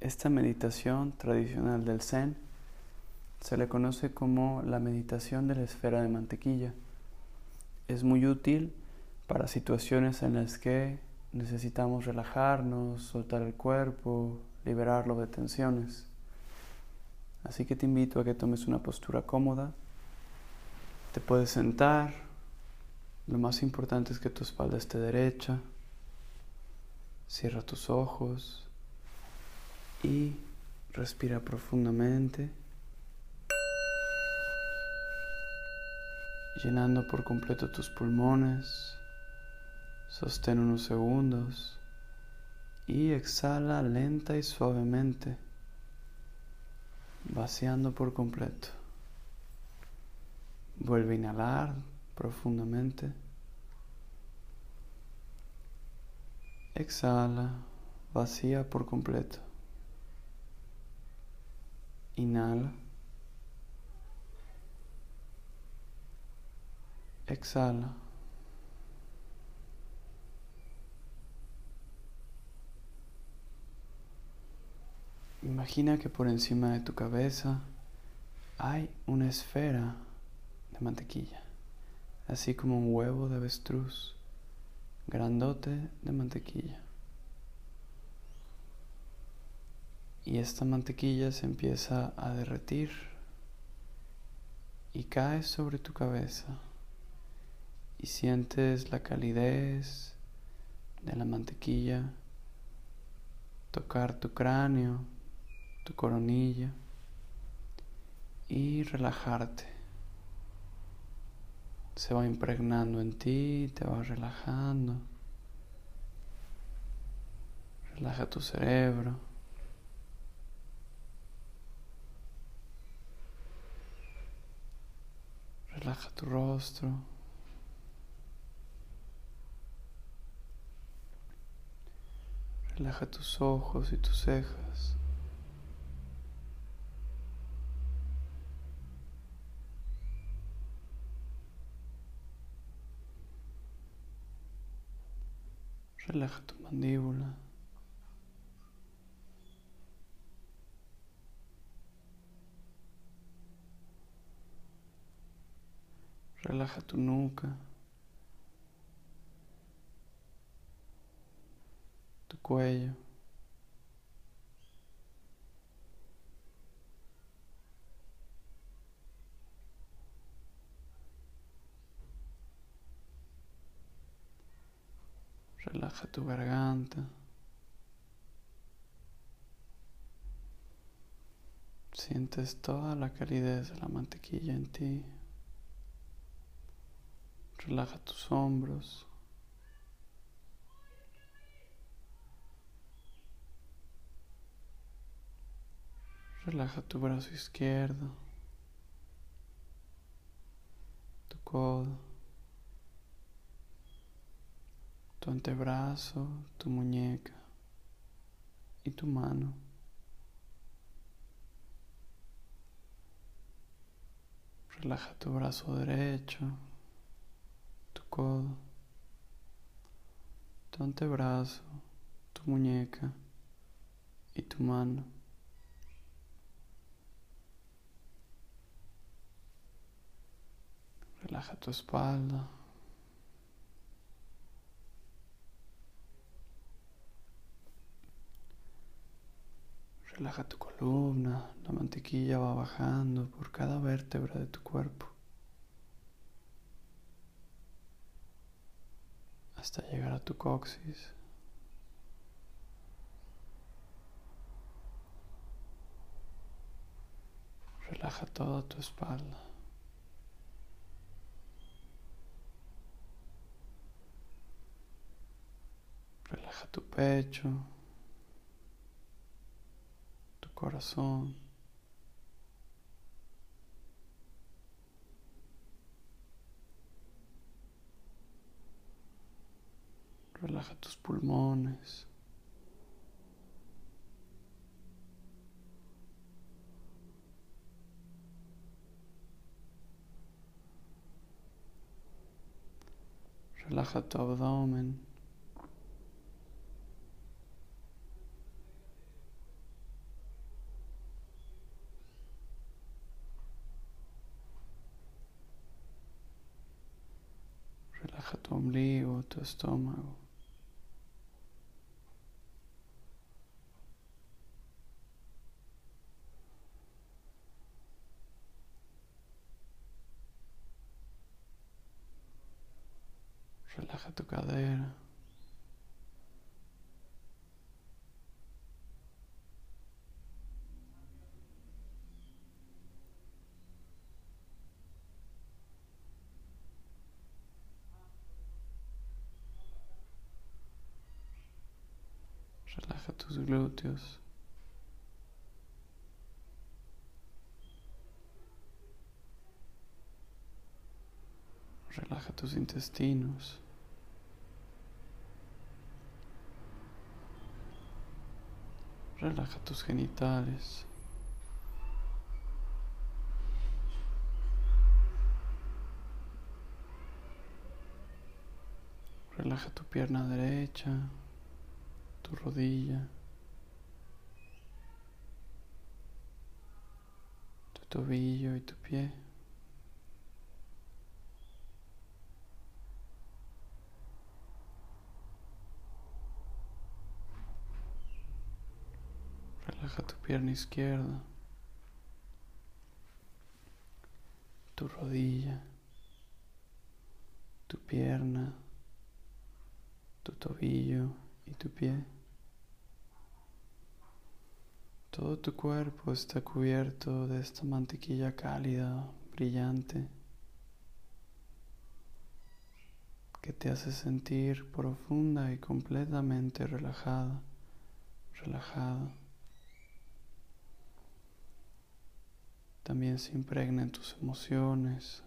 Esta meditación tradicional del Zen se le conoce como la meditación de la esfera de mantequilla. Es muy útil para situaciones en las que necesitamos relajarnos, soltar el cuerpo, liberarlo de tensiones. Así que te invito a que tomes una postura cómoda. Te puedes sentar. Lo más importante es que tu espalda esté derecha. Cierra tus ojos y respira profundamente. llenando por completo tus pulmones. Sostén unos segundos y exhala lenta y suavemente, vaciando por completo. Vuelve a inhalar profundamente. Exhala, vacía por completo. Inhala. Exhala. Imagina que por encima de tu cabeza hay una esfera de mantequilla, así como un huevo de avestruz grandote de mantequilla. Y esta mantequilla se empieza a derretir y cae sobre tu cabeza y sientes la calidez de la mantequilla tocar tu cráneo, tu coronilla y relajarte. Se va impregnando en ti, te va relajando. Relaja tu cerebro. Relaja tu rostro. Relaja tus ojos y tus cejas. Relaja tu mandíbula. Relaja tu nuca. Tu cuello. Relaja tu garganta. Sientes toda la calidez de la mantequilla en ti. Relaja tus hombros. Relaja tu brazo izquierdo, tu codo. tu antebrazo, tu muñeca y tu mano. Relaja tu brazo derecho, codo, tu antebrazo, tu muñeca y tu mano. Relaja tu espalda. Relaja tu columna, la mantequilla va bajando por cada vértebra de tu cuerpo hasta llegar a tu coxis. Relaja toda tu espalda. Relaja tu pecho corazón. Relaja tus pulmones. Relaja tu abdomen. Relaja tu ombligo, tu estómago. Relaja tu cadera. Relaja tus glúteos. Relaja tus intestinos. Relaja tus genitales. Relaja tu pierna derecha, tu rodilla, tu tobillo y tu pie. Relaja tu pierna izquierda, tu rodilla, tu pierna, tu tobillo y tu pie. Todo tu cuerpo está cubierto de esta mantequilla cálida, brillante, que te hace sentir profunda y completamente relajada, relajado. También se impregna en tus emociones,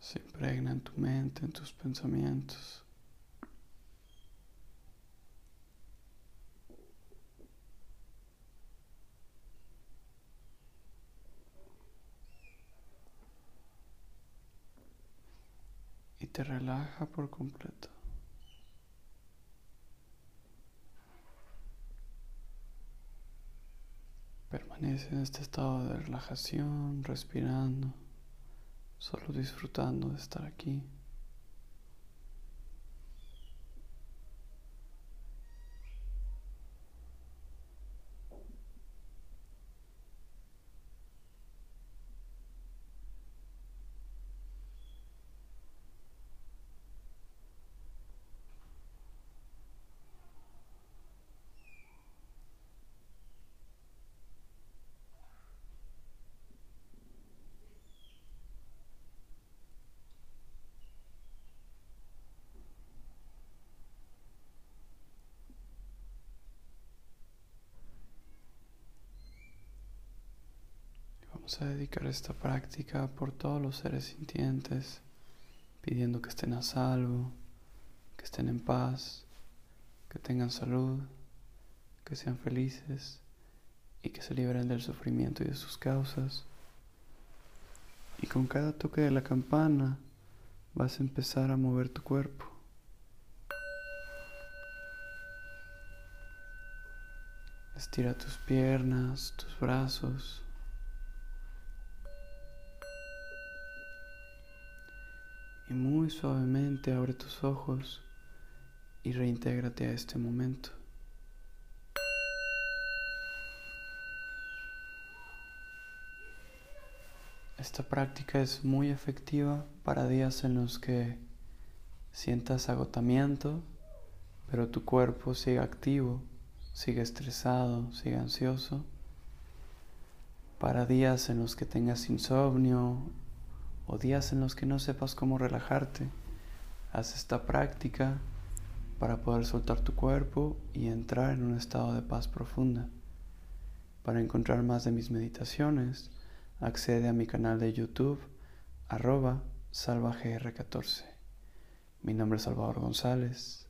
se impregna en tu mente, en tus pensamientos. Te relaja por completo. Permanece en este estado de relajación, respirando solo disfrutando de estar aquí. Vamos a dedicar esta práctica por todos los seres sintientes, pidiendo que estén a salvo, que estén en paz, que tengan salud, que sean felices y que se liberen del sufrimiento y de sus causas. Y con cada toque de la campana vas a empezar a mover tu cuerpo. Estira tus piernas, tus brazos. Y muy suavemente abre tus ojos y reintégrate a este momento. Esta práctica es muy efectiva para días en los que sientas agotamiento, pero tu cuerpo sigue activo, sigue estresado, sigue ansioso. Para días en los que tengas insomnio, o días en los que no sepas cómo relajarte, haz esta práctica para poder soltar tu cuerpo y entrar en un estado de paz profunda. Para encontrar más de mis meditaciones, accede a mi canal de YouTube arroba salvagr14. Mi nombre es Salvador González.